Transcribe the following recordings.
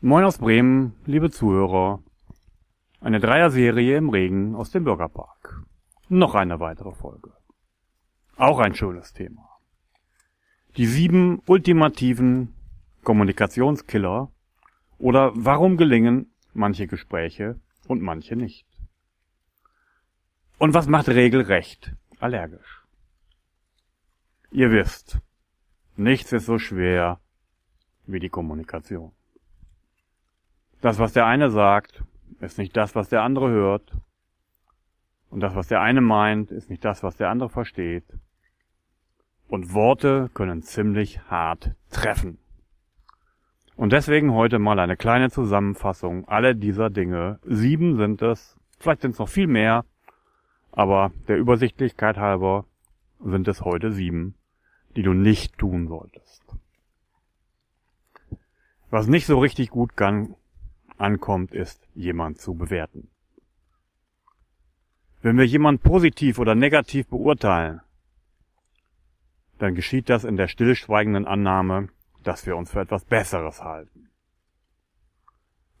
Moin aus Bremen, liebe Zuhörer. Eine Dreier-Serie im Regen aus dem Bürgerpark. Noch eine weitere Folge. Auch ein schönes Thema. Die sieben ultimativen Kommunikationskiller oder warum gelingen manche Gespräche und manche nicht. Und was macht regelrecht allergisch? Ihr wisst, nichts ist so schwer wie die Kommunikation. Das, was der eine sagt, ist nicht das, was der andere hört. Und das, was der eine meint, ist nicht das, was der andere versteht. Und Worte können ziemlich hart treffen. Und deswegen heute mal eine kleine Zusammenfassung aller dieser Dinge. Sieben sind es, vielleicht sind es noch viel mehr, aber der Übersichtlichkeit halber sind es heute sieben, die du nicht tun solltest. Was nicht so richtig gut kann, ankommt, ist, jemand zu bewerten. Wenn wir jemand positiv oder negativ beurteilen, dann geschieht das in der stillschweigenden Annahme, dass wir uns für etwas Besseres halten.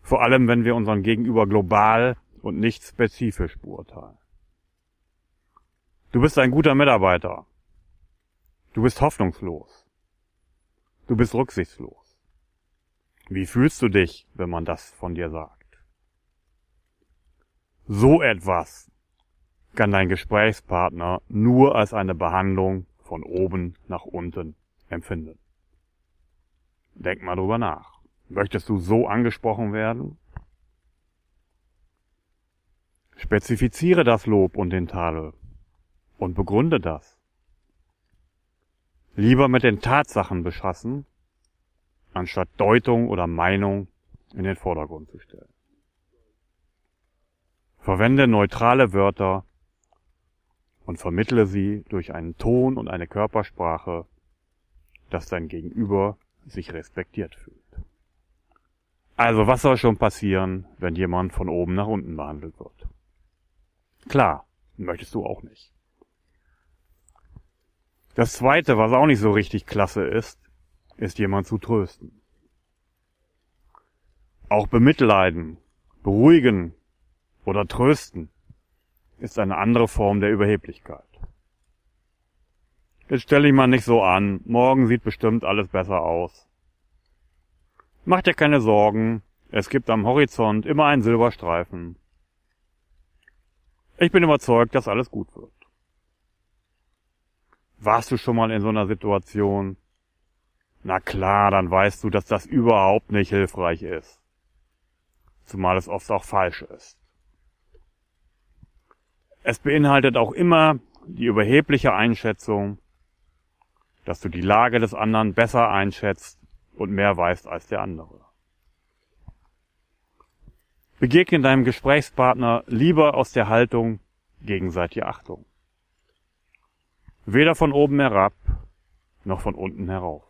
Vor allem, wenn wir unseren Gegenüber global und nicht spezifisch beurteilen. Du bist ein guter Mitarbeiter. Du bist hoffnungslos. Du bist rücksichtslos. Wie fühlst du dich, wenn man das von dir sagt? So etwas kann dein Gesprächspartner nur als eine Behandlung von oben nach unten empfinden. Denk mal drüber nach. Möchtest du so angesprochen werden? Spezifiziere das Lob und den Tadel und begründe das. Lieber mit den Tatsachen beschassen, anstatt Deutung oder Meinung in den Vordergrund zu stellen. Verwende neutrale Wörter und vermittle sie durch einen Ton und eine Körpersprache, dass dein Gegenüber sich respektiert fühlt. Also was soll schon passieren, wenn jemand von oben nach unten behandelt wird? Klar, möchtest du auch nicht. Das zweite, was auch nicht so richtig klasse ist, ist jemand zu trösten. Auch bemitleiden, beruhigen oder trösten ist eine andere Form der Überheblichkeit. Jetzt stell dich mal nicht so an, morgen sieht bestimmt alles besser aus. Mach dir keine Sorgen, es gibt am Horizont immer einen Silberstreifen. Ich bin überzeugt, dass alles gut wird. Warst du schon mal in so einer Situation, na klar, dann weißt du, dass das überhaupt nicht hilfreich ist. Zumal es oft auch falsch ist. Es beinhaltet auch immer die überhebliche Einschätzung, dass du die Lage des anderen besser einschätzt und mehr weißt als der andere. Begegne deinem Gesprächspartner lieber aus der Haltung gegenseitige Achtung. Weder von oben herab noch von unten herauf.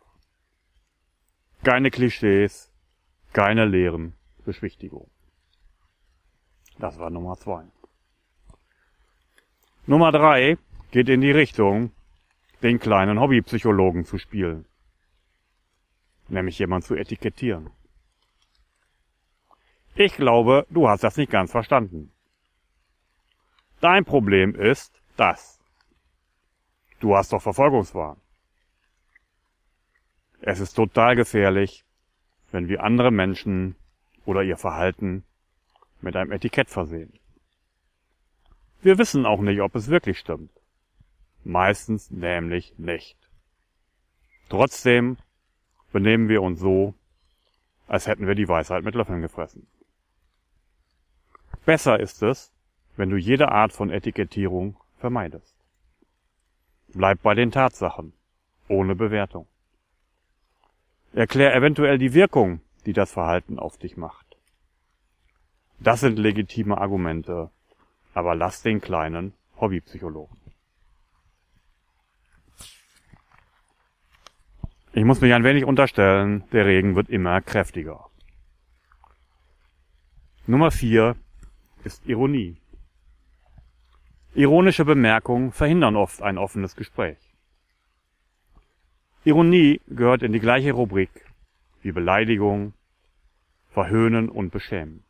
Keine Klischees, keine leeren Beschwichtigungen. Das war Nummer zwei. Nummer drei geht in die Richtung, den kleinen Hobbypsychologen zu spielen. Nämlich jemand zu etikettieren. Ich glaube, du hast das nicht ganz verstanden. Dein Problem ist das. Du hast doch Verfolgungswahn. Es ist total gefährlich, wenn wir andere Menschen oder ihr Verhalten mit einem Etikett versehen. Wir wissen auch nicht, ob es wirklich stimmt. Meistens nämlich nicht. Trotzdem benehmen wir uns so, als hätten wir die Weisheit mit Löffeln gefressen. Besser ist es, wenn du jede Art von Etikettierung vermeidest. Bleib bei den Tatsachen, ohne Bewertung. Erklär eventuell die Wirkung, die das Verhalten auf dich macht. Das sind legitime Argumente, aber lass den kleinen Hobbypsychologen. Ich muss mich ein wenig unterstellen, der Regen wird immer kräftiger. Nummer vier ist Ironie. Ironische Bemerkungen verhindern oft ein offenes Gespräch. Ironie gehört in die gleiche Rubrik wie Beleidigung, verhöhnen und beschämen.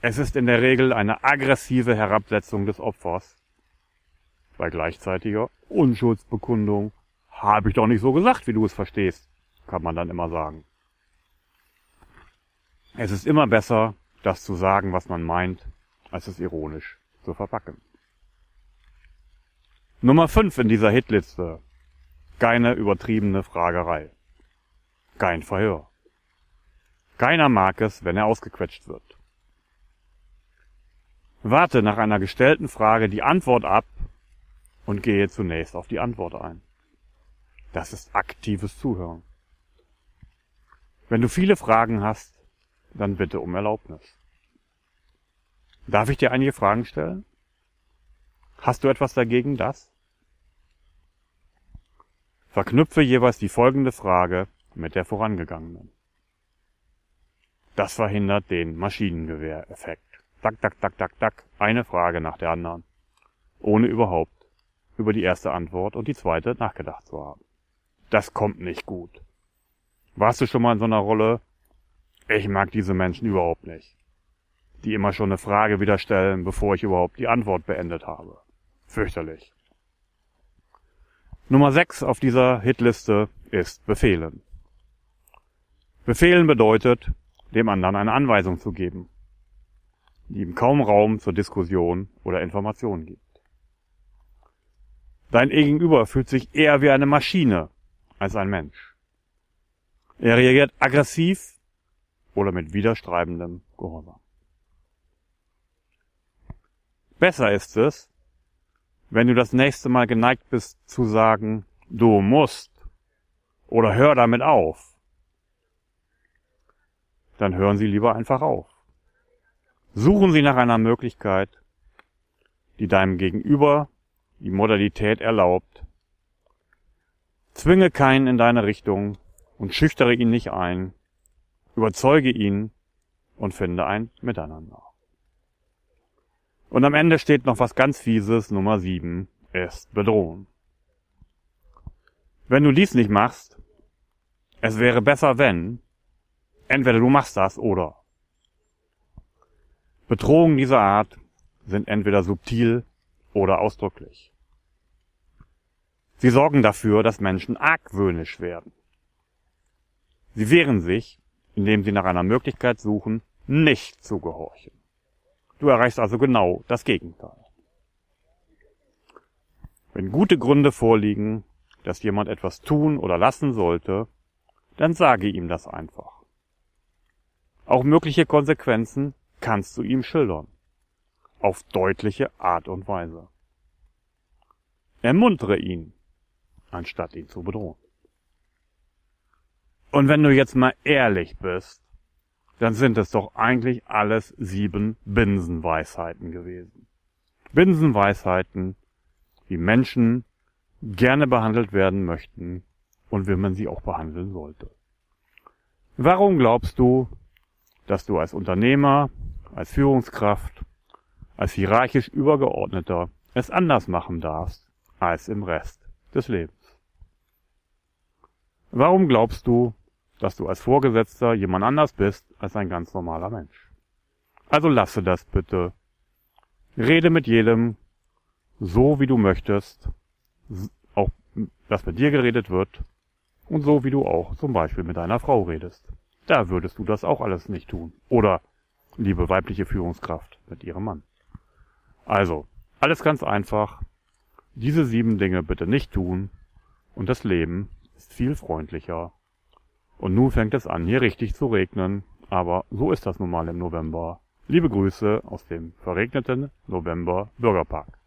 Es ist in der Regel eine aggressive Herabsetzung des Opfers bei gleichzeitiger Unschuldsbekundung. Habe ich doch nicht so gesagt, wie du es verstehst, kann man dann immer sagen. Es ist immer besser, das zu sagen, was man meint, als es ironisch zu verpacken. Nummer 5 in dieser Hitliste. Keine übertriebene Fragerei. Kein Verhör. Keiner mag es, wenn er ausgequetscht wird. Warte nach einer gestellten Frage die Antwort ab und gehe zunächst auf die Antwort ein. Das ist aktives Zuhören. Wenn du viele Fragen hast, dann bitte um Erlaubnis. Darf ich dir einige Fragen stellen? Hast du etwas dagegen, das? Verknüpfe jeweils die folgende Frage mit der vorangegangenen. Das verhindert den Maschinengewehreffekt. Tak, tak, tak, tak, tak, eine Frage nach der anderen, ohne überhaupt über die erste Antwort und die zweite nachgedacht zu haben. Das kommt nicht gut. Warst du schon mal in so einer Rolle, ich mag diese Menschen überhaupt nicht. Die immer schon eine Frage wieder stellen, bevor ich überhaupt die Antwort beendet habe. Fürchterlich. Nummer 6 auf dieser Hitliste ist Befehlen. Befehlen bedeutet, dem anderen eine Anweisung zu geben, die ihm kaum Raum zur Diskussion oder Information gibt. Dein Gegenüber fühlt sich eher wie eine Maschine als ein Mensch. Er reagiert aggressiv oder mit widerstreibendem Gehorsam. Besser ist es, wenn du das nächste Mal geneigt bist zu sagen, du musst oder hör damit auf, dann hören Sie lieber einfach auf. Suchen Sie nach einer Möglichkeit, die deinem Gegenüber die Modalität erlaubt. Zwinge keinen in deine Richtung und schüchtere ihn nicht ein, überzeuge ihn und finde ein Miteinander. Und am Ende steht noch was ganz Fieses, Nummer 7, ist bedrohen. Wenn du dies nicht machst, es wäre besser, wenn, entweder du machst das oder. Bedrohungen dieser Art sind entweder subtil oder ausdrücklich. Sie sorgen dafür, dass Menschen argwöhnisch werden. Sie wehren sich indem sie nach einer Möglichkeit suchen, nicht zu gehorchen. Du erreichst also genau das Gegenteil. Wenn gute Gründe vorliegen, dass jemand etwas tun oder lassen sollte, dann sage ihm das einfach. Auch mögliche Konsequenzen kannst du ihm schildern. Auf deutliche Art und Weise. Ermuntere ihn, anstatt ihn zu bedrohen. Und wenn du jetzt mal ehrlich bist, dann sind es doch eigentlich alles sieben Binsenweisheiten gewesen. Binsenweisheiten, wie Menschen gerne behandelt werden möchten und wie man sie auch behandeln sollte. Warum glaubst du, dass du als Unternehmer, als Führungskraft, als hierarchisch Übergeordneter es anders machen darfst als im Rest des Lebens? Warum glaubst du, dass du als Vorgesetzter jemand anders bist als ein ganz normaler Mensch. Also lasse das bitte. Rede mit jedem so, wie du möchtest, auch dass mit dir geredet wird und so, wie du auch zum Beispiel mit deiner Frau redest. Da würdest du das auch alles nicht tun. Oder, liebe weibliche Führungskraft, mit ihrem Mann. Also, alles ganz einfach. Diese sieben Dinge bitte nicht tun und das Leben ist viel freundlicher und nun fängt es an, hier richtig zu regnen, aber so ist das nun mal im November. Liebe Grüße aus dem verregneten November Bürgerpark.